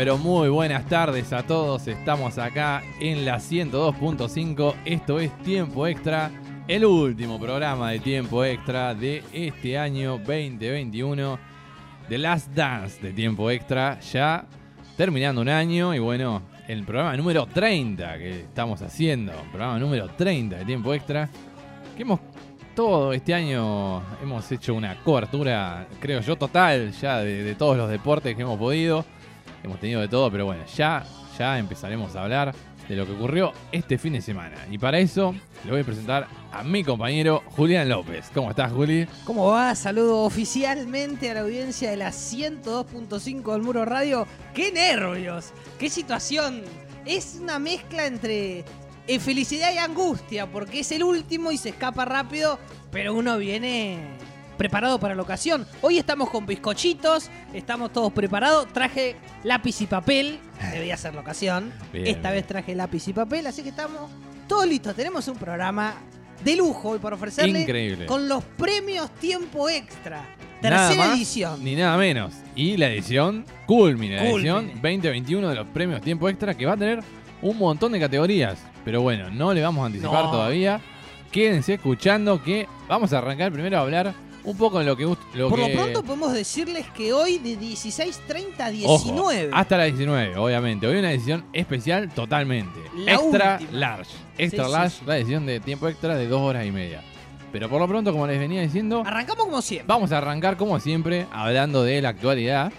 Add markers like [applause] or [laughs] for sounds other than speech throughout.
Pero muy buenas tardes a todos. Estamos acá en la 102.5. Esto es Tiempo Extra, el último programa de Tiempo Extra de este año 2021. The Last Dance de Tiempo Extra. Ya terminando un año y bueno, el programa número 30 que estamos haciendo. Programa número 30 de Tiempo Extra. Que hemos todo este año hemos hecho una cobertura, creo yo, total ya de todos los deportes que hemos podido. Hemos tenido de todo, pero bueno, ya, ya empezaremos a hablar de lo que ocurrió este fin de semana. Y para eso le voy a presentar a mi compañero Julián López. ¿Cómo estás, Juli? ¿Cómo va? Saludo oficialmente a la audiencia de la 102.5 del Muro Radio. ¡Qué nervios! ¡Qué situación! Es una mezcla entre eh, felicidad y angustia, porque es el último y se escapa rápido, pero uno viene preparado para la ocasión. Hoy estamos con bizcochitos, estamos todos preparados. Traje lápiz y papel, debía ser la ocasión. Bien, Esta bien. vez traje lápiz y papel, así que estamos todos listos. Tenemos un programa de lujo hoy para ofrecerle Increíble. con los premios Tiempo Extra. Nada Tercera más edición. Ni nada menos. Y la edición Culmine, la edición 2021 de los premios Tiempo Extra que va a tener un montón de categorías. Pero bueno, no le vamos a anticipar No. todavía. Quédense escuchando que vamos a arrancar primero a hablar un poco de lo que... Lo Por que... lo pronto podemos decirles que hoy de 16.30 a Ojo, 19. hasta la 19, obviamente. Hoy una edición especial totalmente. La extra última. large. Extra sí, large, sí. la edición de tiempo extra de dos horas y media. Pero por lo pronto, como les venía diciendo, Arrancamos como siempre. vamos a arrancar como siempre hablando de la actualidad.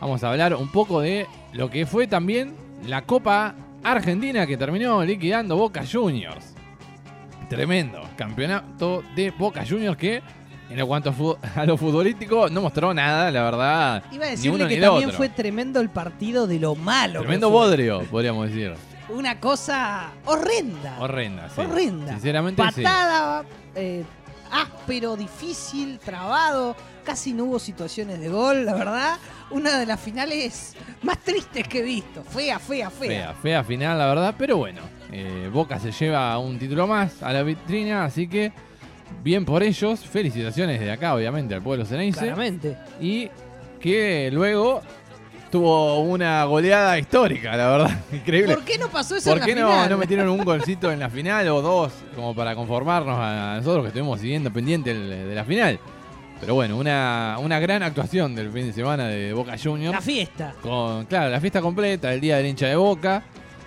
Vamos a hablar un poco de lo que fue también la Copa Argentina que terminó liquidando Boca Juniors. Tremendo. Campeonato de Boca Juniors que en cuanto [laughs] a, lo futbolístico no mostró nada, la verdad. Iba a decirle uno que también otro. fue tremendo el partido de lo malo. Tremendo bodrio, podríamos decir. Una cosa horrenda. Horrenda, sí. Horrenda. Sinceramente, sí. Patada, eh, áspero, difícil, trabado. Casi no hubo situaciones de gol, la verdad. Una de las finales más tristes que he visto. Fea, fea, fea. Fea, fea final, la verdad. Pero bueno, eh, Boca se lleva un título más a la vitrina, así que bien por ellos. Felicitaciones de acá, obviamente, al pueblo ceneice. Claramente. Y que luego tuvo una goleada histórica, la verdad. [laughs] Increíble. ¿Por qué no pasó eso ¿Por en qué la no, final? no metieron un golcito en la final o dos como para conformarnos a nosotros que estuvimos siguiendo pendiente de la final? Pero bueno, una, una gran actuación del fin de semana de Boca Juniors. La fiesta. Con, claro, la fiesta completa, el día del hincha de Boca.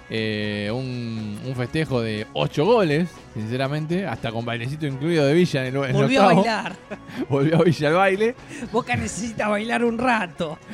Eh, un, un festejo de ocho goles, sinceramente, hasta con bailecito incluido de Villa en el, en Volvió a bailar. [laughs] Volvió a Villa al baile. Boca necesita bailar un rato. [laughs]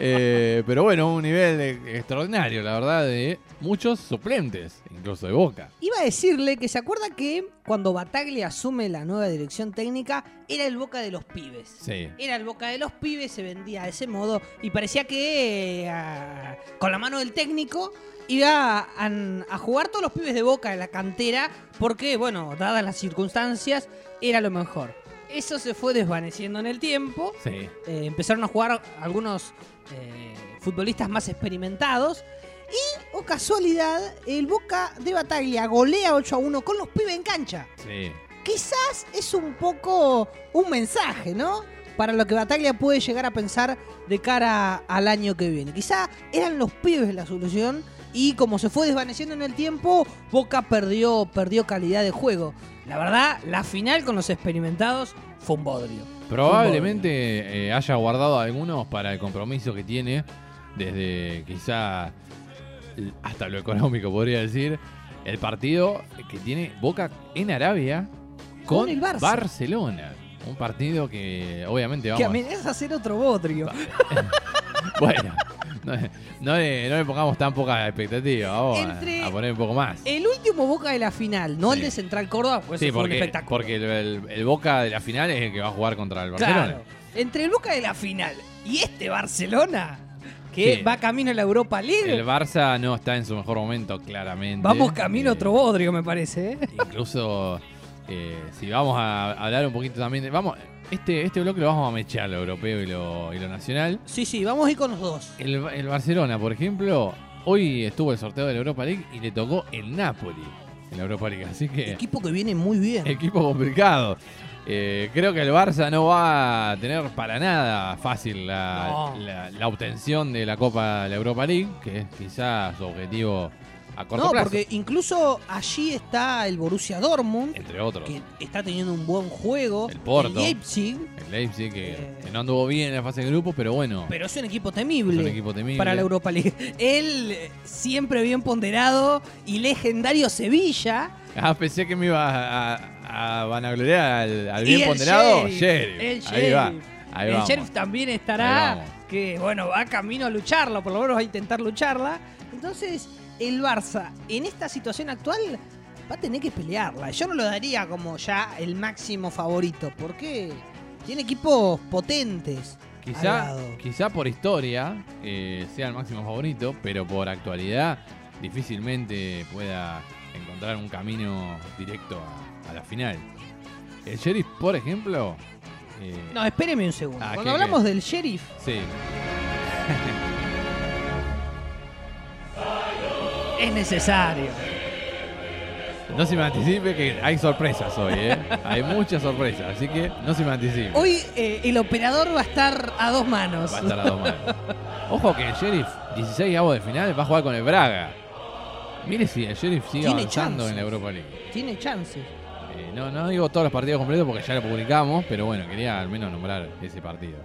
Eh, pero bueno, un nivel extraordinario, la verdad, de muchos suplentes, incluso de Boca. Iba a decirle que se acuerda que cuando Bataglia asume la nueva dirección técnica, era el Boca de los pibes. Sí. Era el Boca de los pibes, se vendía de ese modo y parecía que eh, con la mano del técnico iba a, a jugar todos los pibes de Boca en la cantera porque, bueno, dadas las circunstancias, era lo mejor. Eso se fue desvaneciendo en el tiempo. Sí. Eh, empezaron a jugar algunos eh, futbolistas más experimentados. Y, o casualidad, el Boca de Bataglia golea 8 a 1 con los pibes en cancha. Sí. Quizás es un poco un mensaje, ¿no? Para lo que Bataglia puede llegar a pensar de cara al año que viene. Quizá eran los pibes la solución y como se fue desvaneciendo en el tiempo, Boca perdió, perdió calidad de juego. La verdad, la final con los experimentados fue un bodrio. Probablemente eh, haya guardado algunos para el compromiso que tiene desde quizá hasta lo económico, podría decir, el partido que tiene Boca en Arabia con, Con el Barça. Barcelona. Un partido que obviamente Que vamos... amenaza a ser otro bodrio. [laughs] Bueno, no, no le, no le pongamos tan poca expectativa, vamos a- Entre- a, poner un poco más. El último Boca de la final, no el de Central Córdoba, pues sí, eso fue un porque, espectáculo. porque el, el- el Boca de la final es el que va a jugar contra el Barcelona. Claro. Entre el Boca de la final y este Barcelona, que Sí. va camino a la Europa League, El Barça no está en su mejor momento, claramente. vamos camino a Eh, otro bodrio, me parece. ¿eh? Incluso, eh, si vamos a hablar un poquito también de... Vamos, este, este bloque lo vamos a mechar, lo europeo y lo, y lo nacional. Sí, sí, vamos a ir con los dos. El, el Barcelona, por ejemplo, hoy estuvo el sorteo de la Europa League y le tocó el Napoli. en la Europa League. Así que Equipo que viene muy bien. equipo complicado. Eh, creo que el Barça no va a tener para nada fácil la, No. la- la obtención de la Copa de la Europa League, que es quizás su objetivo a corto No, plazo, porque incluso allí está el Borussia Dortmund, entre otros. que está teniendo un buen juego. El Porto. Leipzig, El Leipzig, que, Eh. que no anduvo bien en la fase de grupo, pero bueno, pero es un equipo es temible. un equipo temible. para la Europa League. [laughs] Él, siempre bien ponderado y legendario Sevilla. Ah, pensé que me iba a, a vanagloriar al, bien el ponderado Sheriff, Sheriff. El Ahí va. Ahí el vamos. Sheriff también estará, que bueno, va camino a lucharla, por lo menos va a intentar lucharla. Entonces, el Barça, en esta situación actual, va a tener que pelearla. Yo no lo daría como ya el máximo favorito, porque tiene equipos potentes. Quizá, quizá por historia eh, sea el máximo favorito, pero por actualidad difícilmente pueda encontrar un camino directo a, a la final. El Sheriff, por ejemplo, eh, No, espéreme un segundo. Ah, Cuando ¿qué, hablamos qué? del Sheriff, sí, [laughs] es necesario. no se me anticipe que hay sorpresas hoy, ¿eh? hay muchas sorpresas, así que no se me anticipe. Hoy eh, el operador va a estar a dos manos. Va a estar a dos manos. Ojo que el Sheriff, 16 avos de final, va a jugar con el Braga. Mire si el Sheriff sigue Tiene avanzando chances. en la Europa League. Tiene chances. Eh, no, no digo todos los partidos completos porque ya lo publicamos, pero bueno, quería al menos nombrar ese partido.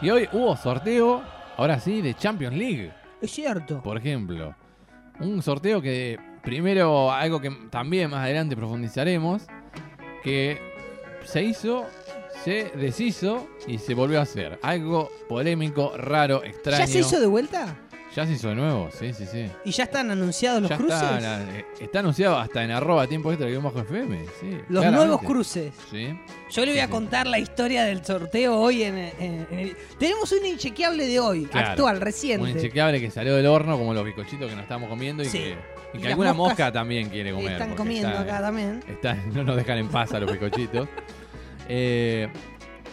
Y hoy hubo sorteo, ahora sí, de Champions League, Es cierto. por ejemplo. Un sorteo que primero, algo que también más adelante profundizaremos, que se hizo, se deshizo y se volvió a hacer. Algo polémico, raro, extraño. ¿Ya se hizo de vuelta? Ya se hizo de nuevo, sí, sí, sí. ¿Y ya están anunciados los ya cruces? Está, eh, está anunciado hasta en arroba tiempo extra guion bajo FM. Sí, los claramente. nuevos cruces. Sí. Yo le voy a Sí. contar la historia del sorteo hoy en, en- en el... Tenemos un inchequeable de hoy, Claro. actual, reciente. Un inchequeable que salió del horno, como los bizcochitos que nos estamos comiendo y Sí. que, y que alguna mosca también quiere comer. Están comiendo está- acá también. está- no nos dejan en paz a los bizcochitos. [laughs] Eh,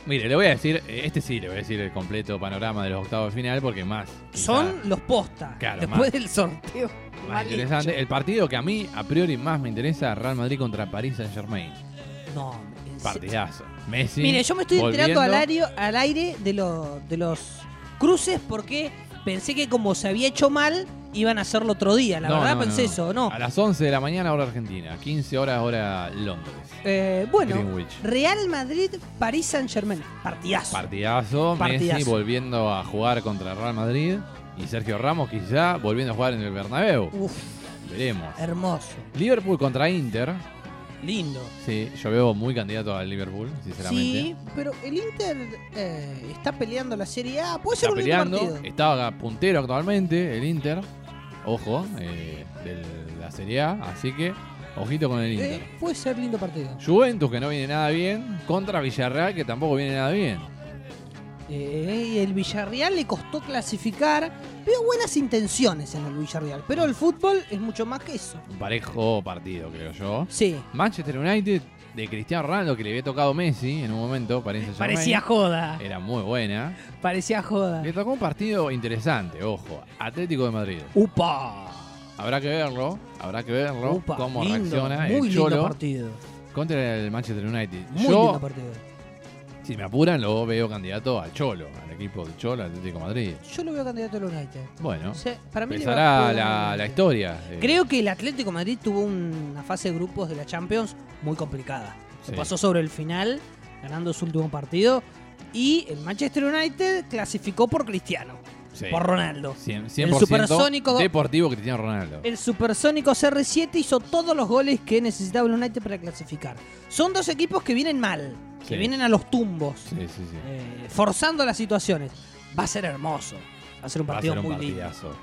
mire, le voy a decir, eh, este sí, le voy a decir el completo panorama de los octavos de final porque más. quizá, Son los posta. Claro, después más- del sorteo. más interesante. hecho. El partido que a mí, a priori, más me interesa, Real Madrid contra París Saint Germain. No. Partidazo. Messi. Mire, yo me estoy enterando al volviendo. aire, al aire de, lo- de los cruces porque pensé que como se había hecho mal, iban a hacerlo otro día. La No, verdad no, pensé no. eso, ¿no? A las 11 de la mañana, hora Argentina. 15 horas, hora Londres. Eh, bueno, Greenwich. Real Madrid, París Saint Germain. Partidazo. Partidazo, Partidazo. Messi volviendo a jugar contra Real Madrid y Sergio Ramos quizá volviendo a jugar en el Bernabéu. Uf, Veremos. hermoso. Liverpool contra Inter. Lindo. Sí, yo veo muy candidato al Liverpool, sinceramente. Sí, pero el Inter eh, está peleando la Serie A. Puede ser un lindo peleando, partido. estaba puntero actualmente el Inter. Ojo, eh, de la Serie A, así que ojito con el Inter. Eh, puede ser lindo partido. Juventus, que no viene nada bien, contra Villarreal, que tampoco viene nada bien. Eh, y el Villarreal le costó clasificar. Veo buenas intenciones en el Villarreal, pero el fútbol es mucho más que eso. Un parejo partido, creo yo. Sí, Manchester United de Cristiano Ronaldo, que le había tocado Messi en un momento, parece parecía joda. Era muy buena. Parecía joda. Le tocó un partido interesante, ojo. Atlético de Madrid. Upa. Habrá que verlo, habrá que verlo Upa. cómo lindo, reacciona muy el lindo Cholo partido. contra el Manchester United. Muy Yo, lindo partido. Si me apuran, lo veo candidato al Cholo, al equipo del Cholo, Atlético de Madrid. Yo lo veo candidato al United. Bueno, para mí empezará la, la historia. eh, Creo que el Atlético de Madrid tuvo una fase de grupos de la Champions muy complicada. Se Sí. pasó sobre el final, ganando su último partido. Y el Manchester United clasificó por Cristiano, sí, por Ronaldo. 100%, el supersónico- deportivo Cristiano Ronaldo. El supersónico CR7 hizo todos los goles que necesitaba el United para clasificar. Son dos equipos que vienen mal, que Sí. vienen a los tumbos, Sí, sí, sí. eh, forzando las situaciones. Va a ser hermoso. Va a ser un partido ser un muy lindo. partidazo.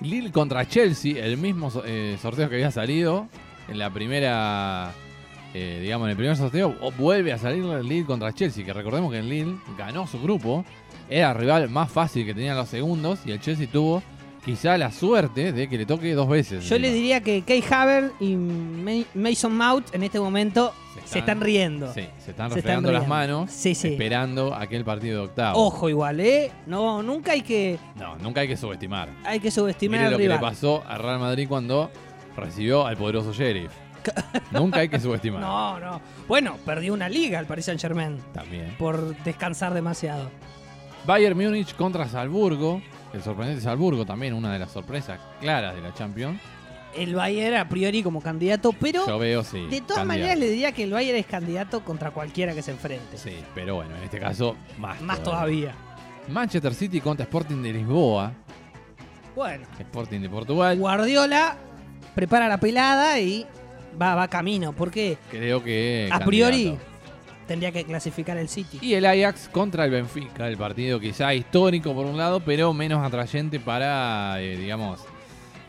Lille contra Chelsea, el mismo eh, sorteo que había salido en la primera, eh, digamos, en el primer sorteo, vuelve a salir Lille contra Chelsea, que recordemos que el Lille ganó su grupo, era el rival más fácil que tenían los segundos, y el Chelsea tuvo quizá la suerte de que le toque dos veces. Yo le diría que Kay Haver y Ma- Mason Mount en este momento se están, riendo. Sí, se están Se refregando están las manos, Sí, sí. esperando aquel partido de octavo. Ojo igual, ¿eh? No, nunca hay que, No, nunca hay que subestimar. hay que subestimar Mire al lo que le pasó a Real Madrid cuando recibió al poderoso Sheriff. [laughs] Nunca hay que subestimar. No, no. Bueno, perdió una liga el Paris Saint Germain También. por descansar demasiado. Bayern Múnich contra Salzburgo. El sorprendente Salzburgo también, una de las sorpresas claras de la Champions. El Bayern a priori como candidato, pero Yo veo, sí. de todas candidato. maneras le diría que el Bayern es candidato contra cualquiera que se enfrente. Sí, pero bueno, en este caso, más, Más todavía. Manchester City contra Sporting de Lisboa. Bueno, Sporting de Portugal. Guardiola prepara la pelada y va, va camino, porque Creo que. a priori candidato. tendría que clasificar el City. Y el Ajax contra el Benfica, el partido quizá histórico por un lado, pero menos atrayente para, eh, digamos,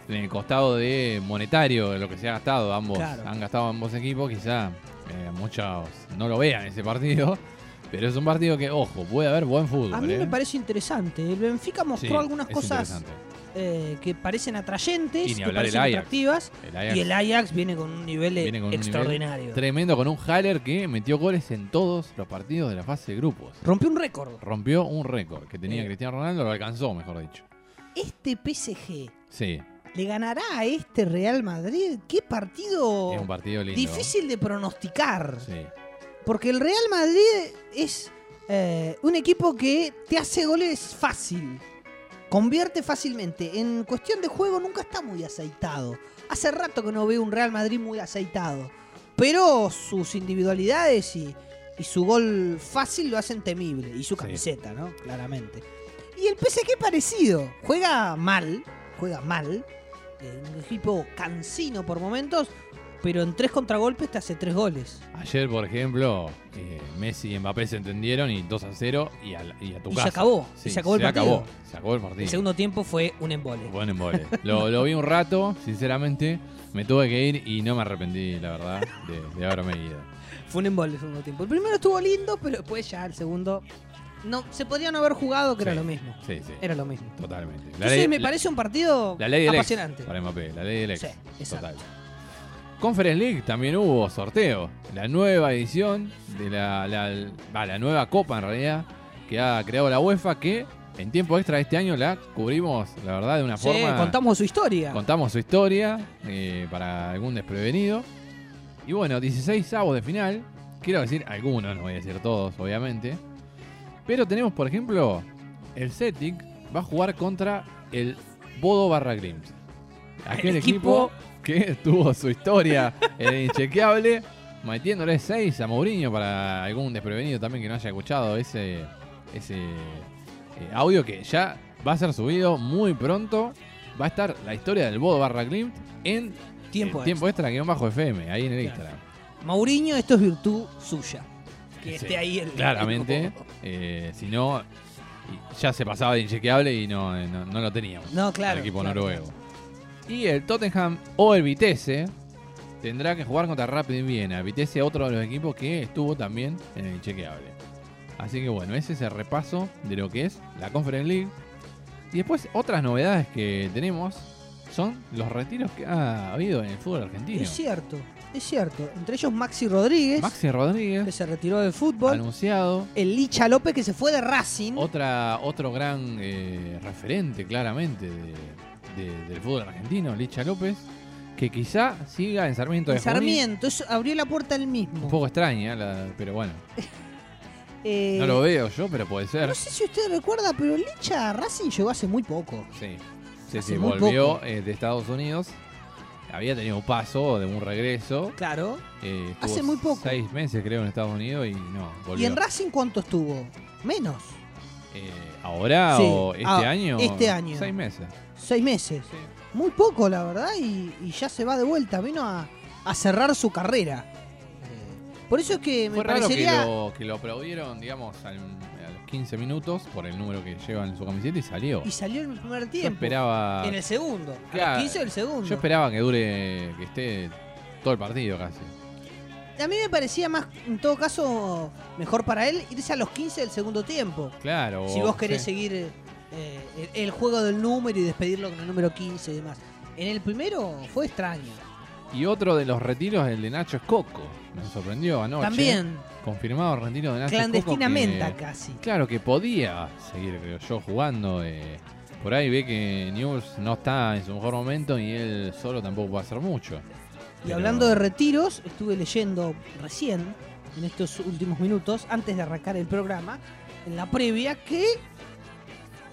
en el costado de monetario, de lo que se ha gastado. Ambos Claro. han gastado ambos equipos, quizá eh, muchos no lo vean ese partido, pero es un partido que, ojo, puede haber buen fútbol. A mí eh. me parece interesante. El Benfica mostró Sí, algunas cosas eh, que parecen atrayentes, que el parecen atractivas. El Ajax Y el Ajax viene con un nivel eh, un extraordinario. tremendo con un Haller que metió goles en todos los partidos de la fase de grupos. Rompió un récord. Rompió un récord que tenía Eh. Cristiano Ronaldo, lo alcanzó, mejor dicho. Este PSG Sí, le ganará a este Real Madrid. Qué partido es un partido lindo. difícil de pronosticar. Sí. Porque el Real Madrid es eh, un equipo que te hace goles fácil. Convierte fácilmente. En cuestión de juego nunca está muy aceitado. Hace rato que no veo un Real Madrid muy aceitado. Pero sus individualidades y, y su gol fácil lo hacen temible. Y su Sí. camiseta, ¿no? Claramente. Y el PSG parecido. Juega mal. Juega mal. Un equipo cansino por momentos. Pero en tres contragolpes te hace tres goles. Ayer, por ejemplo, eh, Messi y Mbappé se entendieron y 2 a 0 y a, la- y a tu Y casa. se acabó, Sí, se acabó el partido. Acabó, se acabó el partido. El segundo tiempo fue un embole. Buen embole. lo, lo vi un rato, sinceramente. Me tuve que ir y no me arrepentí, la verdad, de, de haberme ido. Fue un embole el segundo tiempo. El primero estuvo lindo, pero después ya el segundo. No, se podría no haber jugado, que era lo mismo. Sí, sí. Era lo mismo. Totalmente. La Entonces ley, me la- parece un partido la ley apasionante. para Mbappé, la ley del ex. Sí, exacto. Total. Conference League también hubo sorteo. La nueva edición de la, la, va, la nueva copa en realidad que ha creado la UEFA que en tiempo extra de este año la cubrimos, la verdad, de una Sí, forma. contamos su historia. Contamos su historia eh, para algún desprevenido. Y bueno, 16 avos de final. Quiero decir algunos, no voy a decir todos, obviamente. Pero tenemos, por ejemplo, el Celtic va a jugar contra el Bodo Barra Glimt. Aquel El equipo, equipo- que [laughs] tuvo su historia en el inchequeable, metiéndole 6 a Mourinho para algún desprevenido también que no haya escuchado ese, ese eh, audio que ya va a ser subido muy pronto. Va a estar la historia del Bodo Barra en Tiempo eh, tiempo extra guion bajo FM, ahí en el Claro. Instagram. Mauriño, esto es virtud suya. Que esté ahí el. Claramente, eh, si no, ya se pasaba de inchequeable y no, eh, no, no lo teníamos. No, claro. al equipo claro, noruego. Y el Tottenham o el Vitesse tendrá que jugar contra Rapid Viena. Vitesse, otro de los equipos que estuvo también en el inchequeable. Así que bueno, ese es el repaso de lo que es la Conference League. Y después otras novedades que tenemos son los retiros que ha habido en el fútbol argentino. Es cierto, es cierto. Entre ellos Maxi Rodríguez, Maxi que Rodríguez, se retiró del fútbol. anunciado. El Licha López, que se fue de Racing. Otra, otro gran eh, referente, claramente, de- de- del fútbol argentino, Licha López, que quizá siga en Sarmiento de En Junín. Sarmiento, eso abrió la puerta él mismo. Un poco extraña, la- pero bueno, [laughs] Eh, no lo veo yo, pero puede ser. no sé si usted recuerda, pero Licha Racing llegó hace muy poco. Sí, sí, Hace sí, muy volvió poco. eh, de Estados Unidos. Había tenido un paso de un regreso. Claro. eh, estuvo Hace muy poco. Seis meses, creo, en Estados Unidos y no, volvió. ¿Y en Racing cuánto estuvo? Menos. Eh, ¿Ahora Sí, o este ah, año? este año. Seis meses. Seis meses. Muy poco, la verdad, y, y ya se va de vuelta. Vino a, a cerrar su carrera. Por eso es que me Fue raro que lo, que lo aplaudieron, digamos, al- a los 15 minutos por el número que lleva en su camiseta y salió. Y salió en el primer Yo tiempo. esperaba, En el segundo. A Claro. los 15 del segundo. yo esperaba que dure, que esté todo el partido casi. A mí me parecía más, en todo caso, mejor para él irse a los 15 del segundo tiempo. Claro. Si vos querés sí. seguir eh, el, el juego del número y despedirlo con el número 15 y demás. En el primero fue extraño. Y otro de los retiros, el de Nacho Escoco. Me sorprendió anoche. También, Confirmado el retiro de Nacho clandestinamente que- casi. Claro que podía seguir, creo yo, jugando. eh, por ahí ve que News no está en su mejor momento y él solo tampoco puede hacer mucho. Y hablando de retiros, estuve leyendo recién, en estos últimos minutos, antes de arrancar el programa, en la previa, que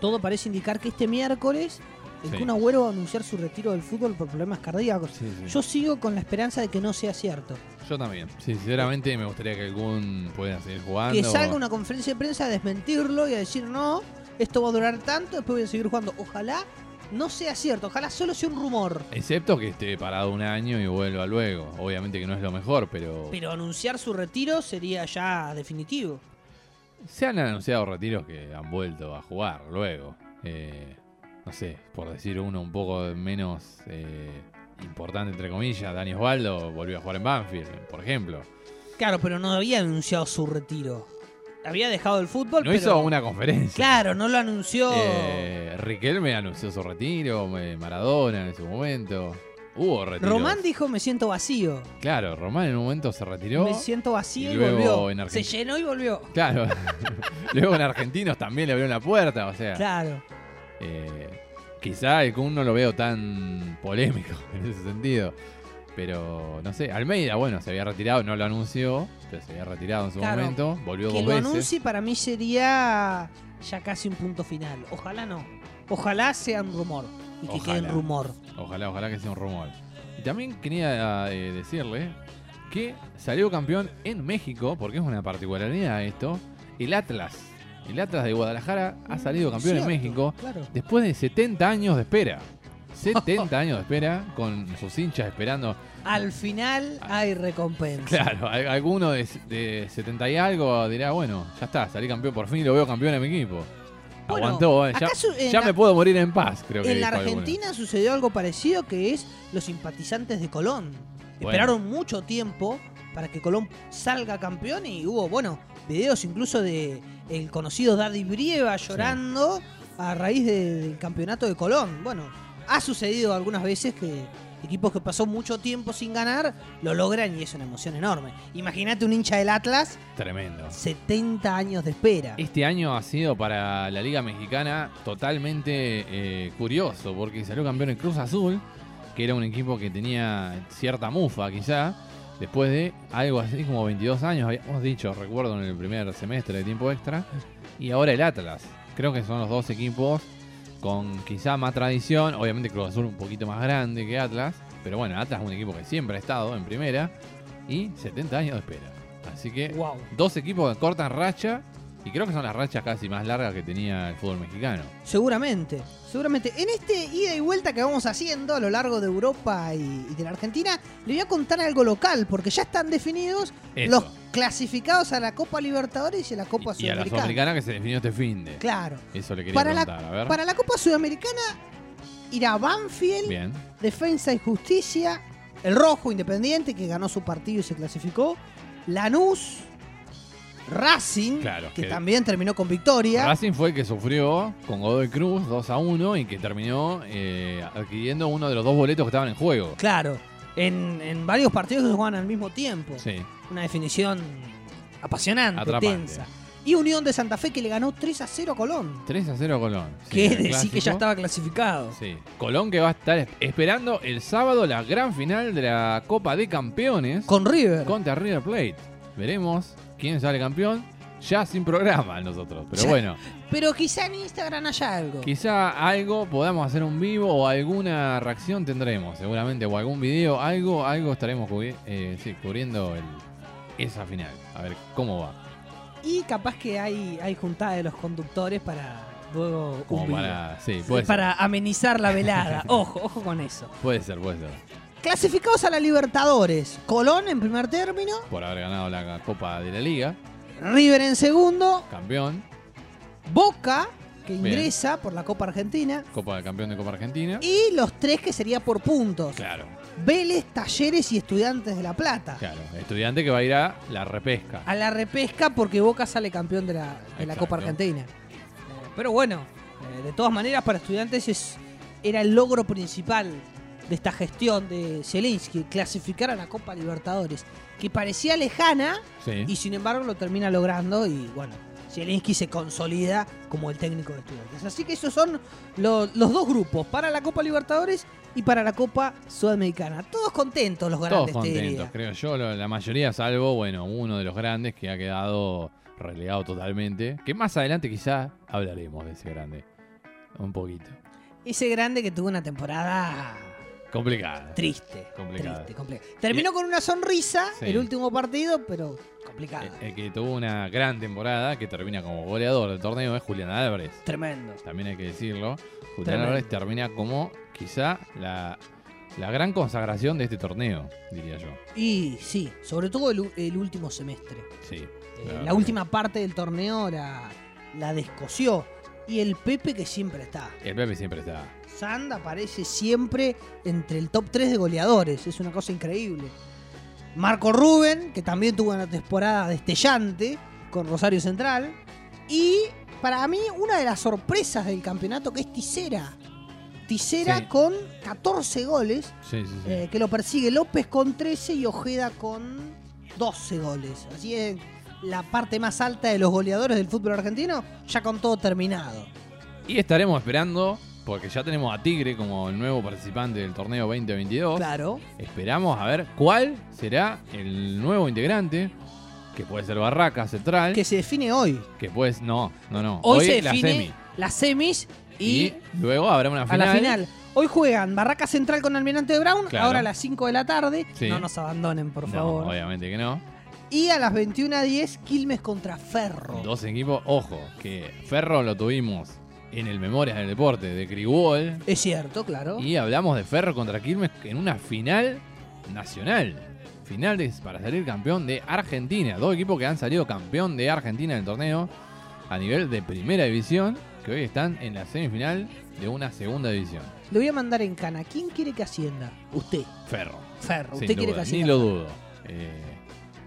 todo parece indicar que este miércoles el Sí. Kun Agüero va a anunciar su retiro del fútbol por problemas cardíacos. Sí, sí. Yo sigo con la esperanza de que no sea cierto. Yo también. Sí, sinceramente me gustaría que algún pueda seguir jugando. Que salga una conferencia de prensa a desmentirlo y a decir, no, esto va a durar tanto, después voy a seguir jugando. Ojalá no sea cierto, ojalá solo sea un rumor. Excepto que esté parado un año y vuelva luego. Obviamente que no es lo mejor, pero, Pero anunciar su retiro sería ya definitivo. se han anunciado retiros que han vuelto a jugar luego. Eh, no sé, por decir uno un poco menos eh, importante, entre comillas, Dani Osvaldo volvió a jugar en Banfield, por ejemplo. Claro, pero no había anunciado su retiro. Había dejado el fútbol, No pero... hizo una conferencia. Claro, no lo anunció. Eh, Riquelme anunció su retiro, eh, Maradona en su momento. Hubo retiros. Román dijo me siento vacío. Claro, Román en un momento se retiró. Me siento vacío y volvió. en Se llenó y volvió. Claro. [laughs] Luego en Argentinos también le abrieron la puerta, o sea. Claro. eh, quizá el Kun no lo veo tan polémico [laughs] en ese sentido. Pero no sé, Almeida, bueno, se había retirado, no lo anunció, pero se había retirado en su Claro, momento, volvió Que dos lo veces. anuncie para mí sería ya casi un punto final. Ojalá no. Ojalá sea un rumor. Y que quede Ojalá. rumor. Ojalá, ojalá que sea un rumor. Y también quería eh, decirle que salió campeón en México, porque es una particularidad esto, el Atlas. El Atlas de Guadalajara ha salido campeón en México Claro. después de 70 años de espera. [laughs] 70 años de espera, con sus hinchas esperando. Al final hay recompensa. Claro, al- alguno de, de 70 y algo dirá, bueno, ya está, salí campeón, por fin lo veo campeón en mi equipo. Bueno, Aguantó, eh, ya, ¿acaso en ya la- me puedo morir en paz, creo que En la alguno. Argentina sucedió algo parecido que es los simpatizantes de Colón. Bueno. Esperaron mucho tiempo para que Colón salga campeón y hubo, bueno, videos incluso de el conocido Daddy Brieva llorando a raíz de- del campeonato de Colón. Bueno, ha sucedido algunas veces que equipos que pasó mucho tiempo sin ganar lo logran y es una emoción enorme. Imagínate un hincha del Atlas, Tremendo. 70 años de espera. Este año ha sido para la Liga Mexicana totalmente eh, curioso, porque salió campeón el Cruz Azul, que era un equipo que tenía cierta mufa quizá, después de algo así como 22 años, habíamos dicho, recuerdo en el primer semestre de tiempo extra, y ahora el Atlas. Creo que son los dos equipos con quizá más tradición, obviamente Cruz Azul un poquito más grande que Atlas, pero bueno, Atlas es un equipo que siempre ha estado en primera y 70 años de espera. Así que Wow. dos equipos que cortan racha y creo que son las rachas casi más largas que tenía el fútbol mexicano. Seguramente, seguramente. En este ida y vuelta que vamos haciendo a lo largo de Europa y, y de la Argentina, le voy a contar algo local, porque ya están definidos Eso. los clasificados a la Copa Libertadores y a la Copa y, y a la Sudamericana. Sudamericana que se definió este fin de. Claro. Eso le quería Para la, contar, a ver. para la Copa Sudamericana irá Banfield, Bien. Defensa y Justicia, el Rojo Independiente que ganó su partido y se clasificó, Lanús, Racing, Claro, que, que- también terminó con victoria. Racing fue el que sufrió con Godoy Cruz 2 a 1 y que terminó eh, adquiriendo uno de los dos boletos que estaban en juego. Claro, en, en varios partidos que se juegan al mismo tiempo. Sí. Una definición apasionante, Atrapante. tensa. Y Unión de Santa Fe que le ganó 3 a 0 a Colón. 3 a 0 Colón. Sí, que es decir que ya estaba clasificado. Sí. Colón que va a estar es- esperando el sábado la gran final de la Copa de Campeones Con River. contra River Plate. Veremos quién sale campeón. Ya sin programa nosotros. Pero bueno, Pero quizá en Instagram haya algo. quizá algo podamos hacer un vivo o alguna reacción tendremos, seguramente, o algún video, algo, algo estaremos cubri- eh, sí, cubriendo el- esa final. A ver cómo va. Y capaz que hay, hay juntada de los conductores para luego Como un video. para. Sí, puede para amenizar la velada. [laughs] ojo, ojo con eso. ser. Puede ser, puede ser. Clasificados a la Libertadores. Colón en primer término. Por haber ganado la Copa de la Liga, River en segundo. campeón, Boca, que Bien. ingresa por la Copa Argentina. Copa de Campeón de Copa Argentina. Y los tres que sería por puntos. Claro, Vélez, Talleres y Estudiantes de La Plata. claro. Estudiante que va a ir a la repesca. A la repesca porque Boca sale campeón de la, de la. Copa Argentina. Eh, Pero bueno, eh, de todas maneras para Estudiantes es, era el logro principal de esta gestión de Zielinski, clasificar a la Copa Libertadores, que parecía lejana Sí. y sin embargo lo termina logrando y bueno, Zielinski se consolida como el técnico de estudiantes. Así que esos son lo- los dos grupos, para la Copa Libertadores y para la Copa Sudamericana. Todos contentos los Todos grandes, te contentos, creo yo. La mayoría, salvo, bueno, uno de los grandes que ha quedado relegado totalmente. Que más adelante quizá hablaremos de ese grande. Un poquito. Ese grande que tuvo una temporada Complicada. triste. Complicada. triste, complicada. Terminó con una sonrisa Sí. el último partido, pero complicada. El, el que tuvo una gran temporada, que termina como goleador del torneo, es Julián Álvarez. Tremendo. También hay que decirlo. Julián Tremendo. Álvarez termina como quizá la, la gran consagración de este torneo, diría yo. Y sí, sobre todo el, último semestre. Sí. Eh, la última parte del torneo la, la descoció. Y el Pepe que siempre está. El Pepe siempre está. Sand aparece siempre entre el top 3 de goleadores. Es una cosa increíble. Marco Rubén, que también tuvo una temporada destellante con Rosario Central. Y para mí, una de las sorpresas del campeonato que es. Tisera Sí. con 14 goles, Sí, sí, sí. eh, que lo persigue López con 13 y Ojeda con 12 goles. Así es la parte más alta de los goleadores del fútbol argentino, ya con todo terminado. Y estaremos esperando, porque ya tenemos a Tigre como el nuevo participante del torneo 2022. Claro. Esperamos a ver cuál será el nuevo integrante, que puede ser Barraca Central, Que se define hoy. que pues no, no, no. Hoy, se la define semi. las semis y, Y, luego habrá una a final. la final. Hoy juegan Barraca Central con Almirante de Brown, Claro. ahora a las 5 de la tarde. Sí. No nos abandonen, por No, favor. obviamente que no. Y a las 21.10, Quilmes contra Ferro. Dos equipos, ojo, que Ferro lo tuvimos en el Memorias del Deporte de Criguol. Es cierto, claro. Y hablamos de Ferro contra Quilmes en una final nacional. Final de- para salir campeón de Argentina. Dos equipos que han salido campeón de Argentina en el torneo a nivel de primera división, que hoy están en la semifinal de una segunda división. Le voy a mandar en cana. ¿Quién quiere que ascienda? Usted, Ferro. Ferro. Sin ¿Usted quiere que ni ascienda? lo dudo. Eh,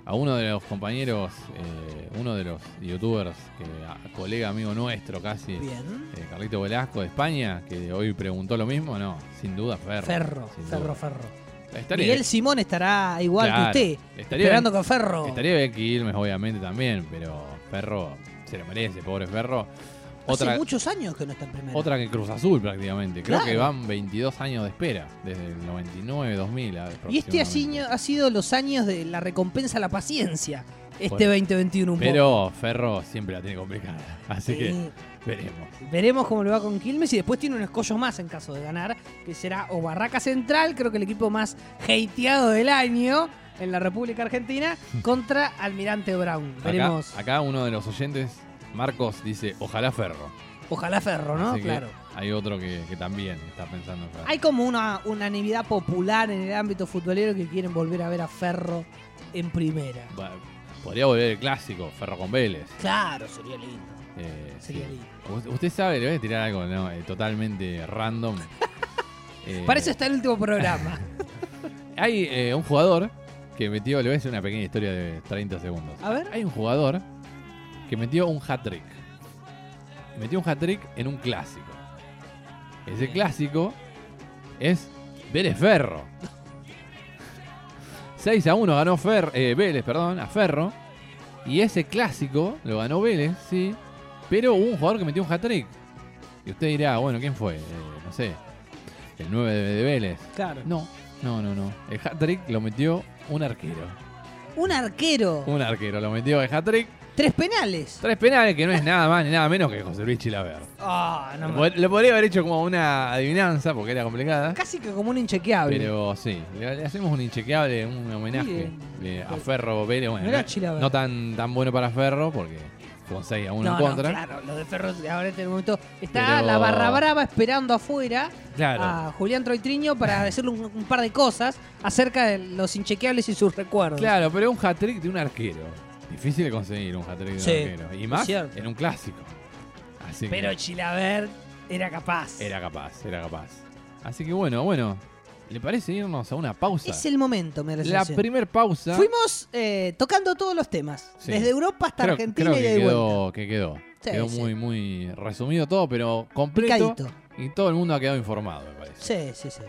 a uno de los compañeros, eh, uno de los youtubers, que, a- colega amigo nuestro casi, Bien. eh, Carlito Velasco de España, que hoy preguntó lo mismo, no, sin duda Ferro. Ferro, sin Ferro, duda. Ferro. Estaría, Miguel Simón estará igual Claro, que usted. estaría esperando bien- con Ferro. Estaría Becky Ilmes, obviamente, también, pero Ferro se lo merece, pobre Ferro. Otra, Hace muchos años que no está en primera. otra que Cruz Azul prácticamente. Creo Claro. que van 22 años de espera, desde el 99, 2000. Y este año ha sido los años de la recompensa a la paciencia. Este Bueno, 2021 un poco. Pero Ferro siempre la tiene complicada. Así que veremos. Veremos cómo le va con Quilmes y después tiene un escollo más en caso de ganar, que será o Barraca Central, creo que el equipo más hateado del año en la República Argentina, [laughs] contra Almirante Brown. Veremos. Acá, acá uno de los oyentes, Marcos, dice, ojalá Ferro. Ojalá Ferro, ¿no? Así que Claro. hay otro que, que también está pensando en Ferro. Hay como una unanimidad popular en el ámbito futbolero que quieren volver a ver a Ferro en primera. Bueno, podría volver el clásico, Ferro con Vélez. Claro, sería lindo. Eh, Sería sí. lindo. Usted sabe, le voy a tirar algo ¿no? Eh, totalmente random. [laughs] Eh, Para eso está el último programa. [laughs] Hay eh, un jugador que metió, le voy a hacer una pequeña historia de 30 segundos. A ver. Hay un jugador que metió un hat-trick. Metió un hat-trick en un clásico. Ese clásico es Vélez Ferro. 6 a 1 ganó Fer, eh, Vélez, perdón, a Ferro. Y ese clásico lo ganó Vélez, sí. Pero hubo un jugador que metió un hat-trick. Y usted dirá, bueno, ¿quién fue? Eh, no sé. El 9 de, de Vélez. Claro. No, no, no, no. El hat-trick lo metió un arquero. Un arquero. Un arquero lo metió el hat-trick. Tres penales. Tres penales que no es nada más ni nada menos que José Luis Chilaver. Ah, no Lo, me- pod- lo podría haber hecho como una adivinanza porque era complicada. Casi que como un inchequeable. Pero sí, le, le hacemos un inchequeable, un homenaje eh, a Ferro Vélez. Bueno, no, Chilaver. no tan, tan bueno para Ferro porque con 6 a 1 no, en no, contra. claro, lo de Ferro ahora en este momento está Pero- la barra brava esperando afuera Claro. a Julián Troitriño para decirle un, un par de cosas acerca de los inchequeables y sus recuerdos. Claro, pero un hat-trick de un arquero. Difícil de conseguir un hat-trick de Sí, un arquero. Y más en un clásico. Así que- Pero Chilaver era capaz. Era capaz, era capaz. Así que bueno, bueno. ¿Le parece irnos a una pausa? Es el momento, me La primer pausa. Fuimos eh, tocando todos los temas, Sí. desde Europa hasta creo, Argentina creo y que de vuelta. quedó, que quedó. Sí, quedó sí. muy, muy resumido todo, pero completo. Picadito. Y todo el mundo ha quedado informado, me parece. Sí, sí, sí.